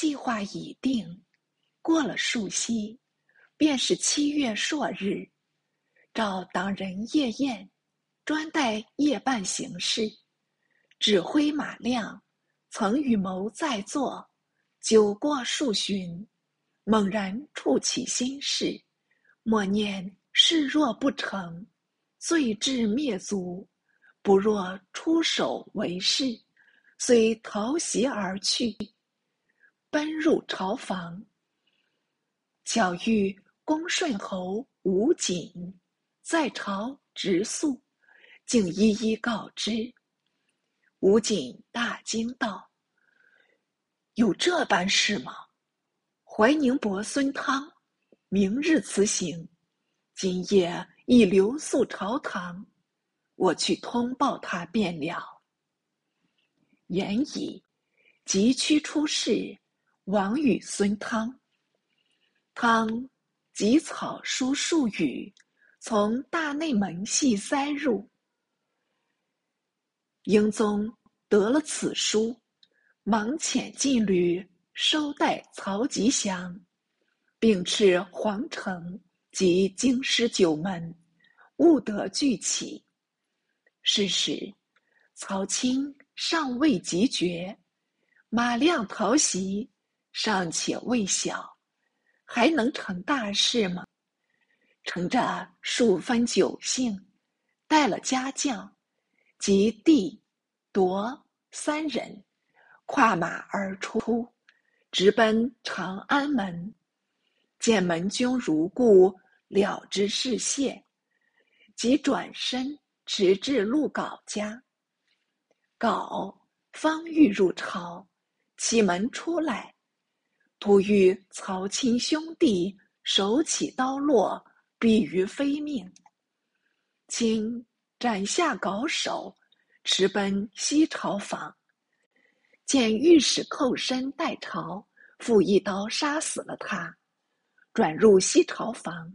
计划已定，过了数夕，便是七月朔日，召党人夜宴，专待夜半行事。指挥马亮曾与谋在座，酒过数巡，猛然触起心事，默念事若不成，罪至灭族，不若出手为是，遂逃袭而去。奔入朝房，巧遇恭顺侯吴瑾在朝直宿，竟一一告知。吴瑾大惊道：“有这般事吗？怀宁伯孙汤明日辞行，今夜已留宿朝堂，我去通报他便了。”言已，急趋出室。王与孙汤，汤及草书数语，从大内门隙塞入。英宗得了此书，忙遣禁旅收带曹吉祥，并斥皇城及京师九门，务得俱起。是时，曹钦尚未及爵，马亮逃袭。尚且未晓，还能成大事吗？乘着数分酒兴，带了家将及弟、夺三人，跨马而出，直奔长安门。见门军如故，了之事谢，即转身直至陆镐家。镐方欲入朝，启门出来。突遇曹钦兄弟手起刀落，毙于非命。钦斩下镐首，驰奔西朝房，见御史寇身待朝，复一刀杀死了他。转入西朝房，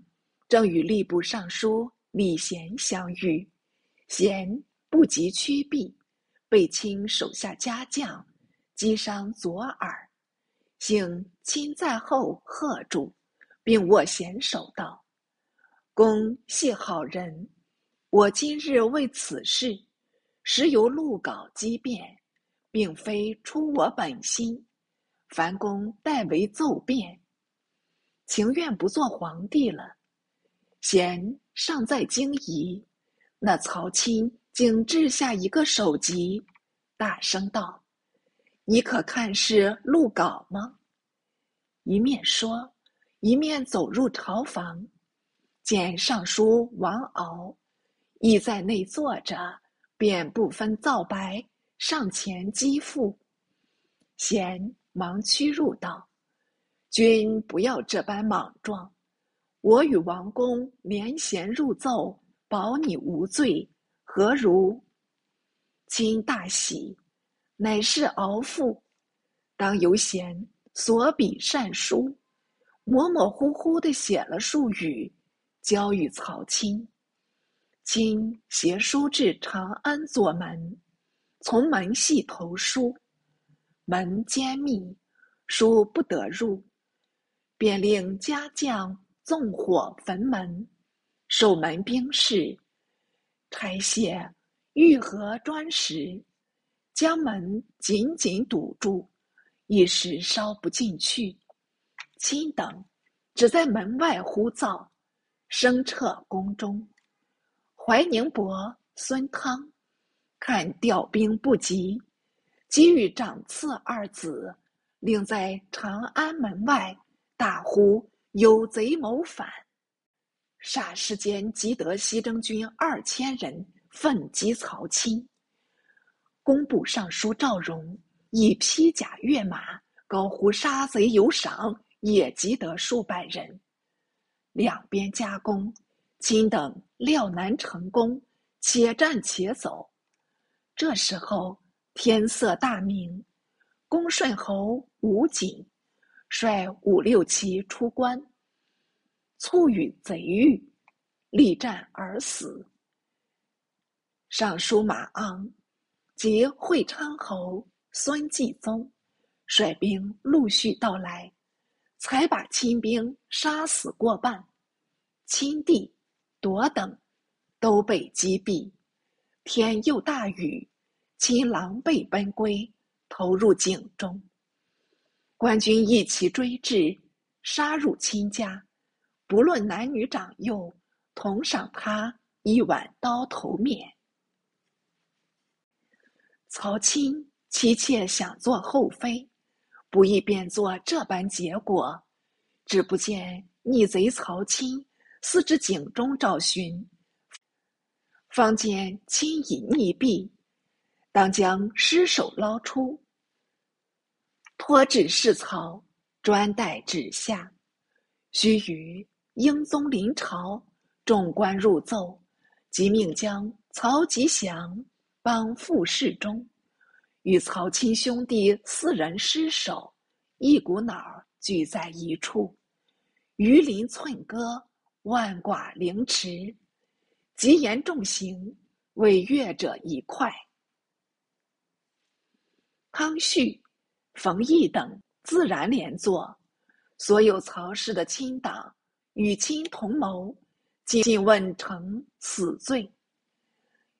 正与吏部尚书李贤相遇，贤不及趋避，被钦手下家将击伤左耳。幸亲在后喝住，并握贤手道：“公系好人，我今日为此事，实由陆稿机变，并非出我本心。凡公代为奏辩，情愿不做皇帝了。”贤尚在惊疑，那曹钦竟掷下一个首级，大声道。你可看是录稿吗？一面说，一面走入朝房，见尚书王敖亦在内坐着，便不分皂白，上前击腹。贤忙屈入道：“君不要这般莽撞，我与王公连衔入奏，保你无罪，何如？”卿大喜。乃是敖父，当由贤所笔善书，模模糊糊的写了数语，交与曹钦。钦携书至长安左门，从门隙投书，门坚密，书不得入，便令家将纵火焚门，守门兵士拆卸玉盒砖石。将门紧紧堵住，一时烧不进去。亲等只在门外呼噪，声彻宫中。怀宁伯、孙汤看调兵不及，即与长次二子令在长安门外大呼：“有贼谋反！”霎时间，即得西征军二千人奋击曹钦。工部尚书赵荣以披甲跃马，高呼“杀贼有赏”，也集得数百人。两边夹攻，今等料难成功，且战且走。这时候天色大明，恭顺侯吴瑾率五六骑出关，促与贼遇，力战而死。尚书马昂。及会昌侯孙继宗率兵陆续到来，才把亲兵杀死过半，亲弟、夺等都被击毙。天又大雨，亲狼狈奔归，投入井中。官军一齐追至，杀入亲家，不论男女长幼，同赏他一碗刀头面。曹钦妻妾想做后妃，不意变作这般结果。只不见逆贼曹钦私至井中找寻，方见亲已溺毙，当将尸首捞出。托旨示曹，专待旨下。须臾，英宗临朝，众官入奏，即命将曹吉祥帮副侍中，与曹亲兄弟四人失手，一股脑聚在一处。鱼鳞寸割，万剐凌迟，极严重刑，为越者一块。康绪。冯异等自然连坐，所有曹氏的亲党与亲同谋，尽问成死罪，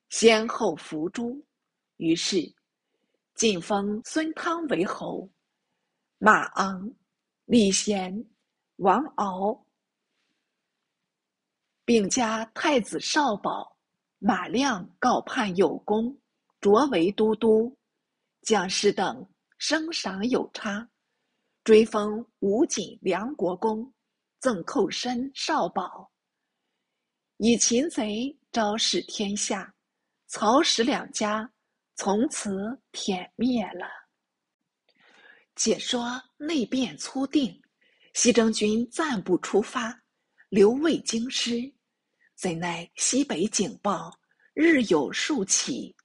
先后伏诛。于是，晋封孙汤为侯，马昂、李贤、王敖，并加太子少保马亮告判有功，擢为都督，将士等。升赏有差，追封武景梁国公，赠寇身少保，以擒贼昭示天下。曹史两家从此殄灭了。解说内变初定，西征军暂不出发，留卫京师。怎奈西北警报日有数起，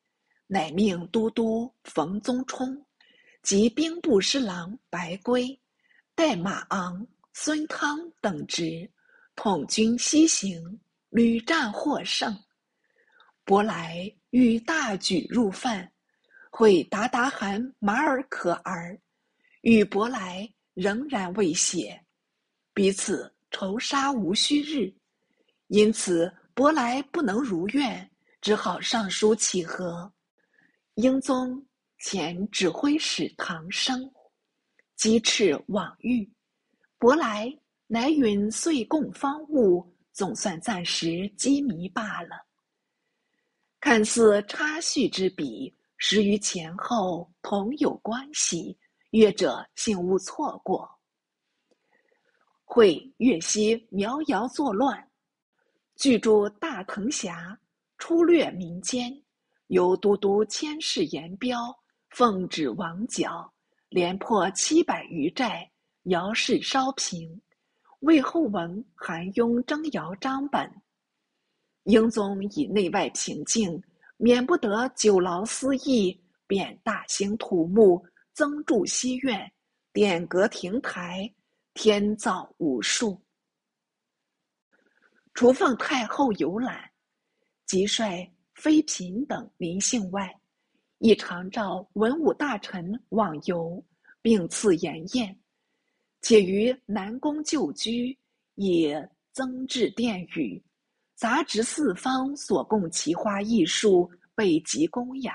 乃命都督冯宗冲。及兵部侍郎白圭、代马昂、孙汤等职，统军西行，屡战获胜。伯来欲大举入犯，会达达汗马尔可儿，与伯来仍然未写，彼此仇杀无须日，因此伯来不能如愿，只好上书乞和。英宗。前指挥使唐生击斥往谕，伯来乃允岁贡方物，总算暂时羁迷罢了。看似插叙之笔，实于前后同有关系，阅者幸勿错过。会粤西苗瑶作乱，据著大藤峡，出掠民间，由都督千事言彪。奉旨王角，连破七百余寨，姚氏稍平。魏后文韩雍征姚张本，英宗以内外平静，免不得久劳私议，便大兴土木，增筑西苑，点阁亭台，天造无数。除奉太后游览，即率妃嫔等临幸外。亦常召文武大臣往游，并赐筵宴。且于南宫旧居，以增置殿宇，杂植四方所供奇花异树，备极恭雅。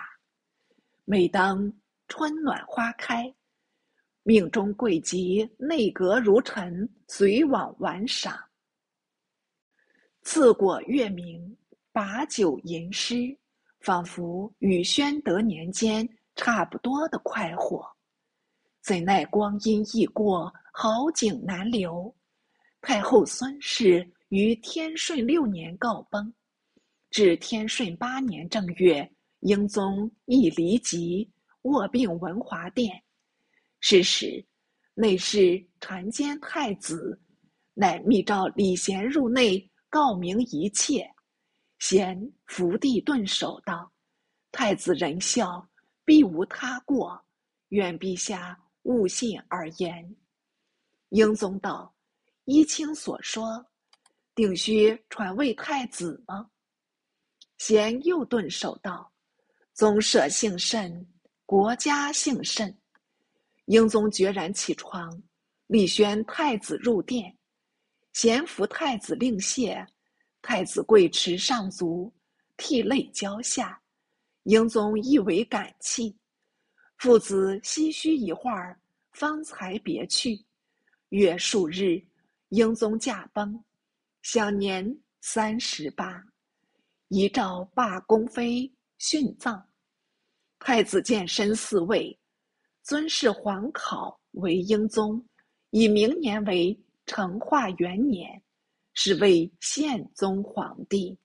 每当春暖花开，命中贵吉内阁如臣随往玩赏。赐果月明，把酒吟诗。仿佛与宣德年间差不多的快活，怎奈光阴易过，好景难留。太后孙氏于天顺六年告崩，至天顺八年正月，英宗亦离疾卧病文华殿。是时，内侍传监太子，乃密召李贤入内告明一切。贤伏地顿首道：“太子仁孝，必无他过，愿陛下勿信而言。”英宗道：“依卿所说，定须传位太子吗？”贤又顿首道：“宗社幸甚，国家幸甚。英宗决然起床，立宣太子入殿，贤扶太子令谢，太子跪持上足，涕泪交下。英宗亦为感泣，父子唏嘘一会儿，方才别去。约数日，英宗驾崩，享年三十八。遗诏罢宫妃殉葬。太子建身嗣位，尊谥皇考为英宗，以明年为成化元年，是为宪宗皇帝。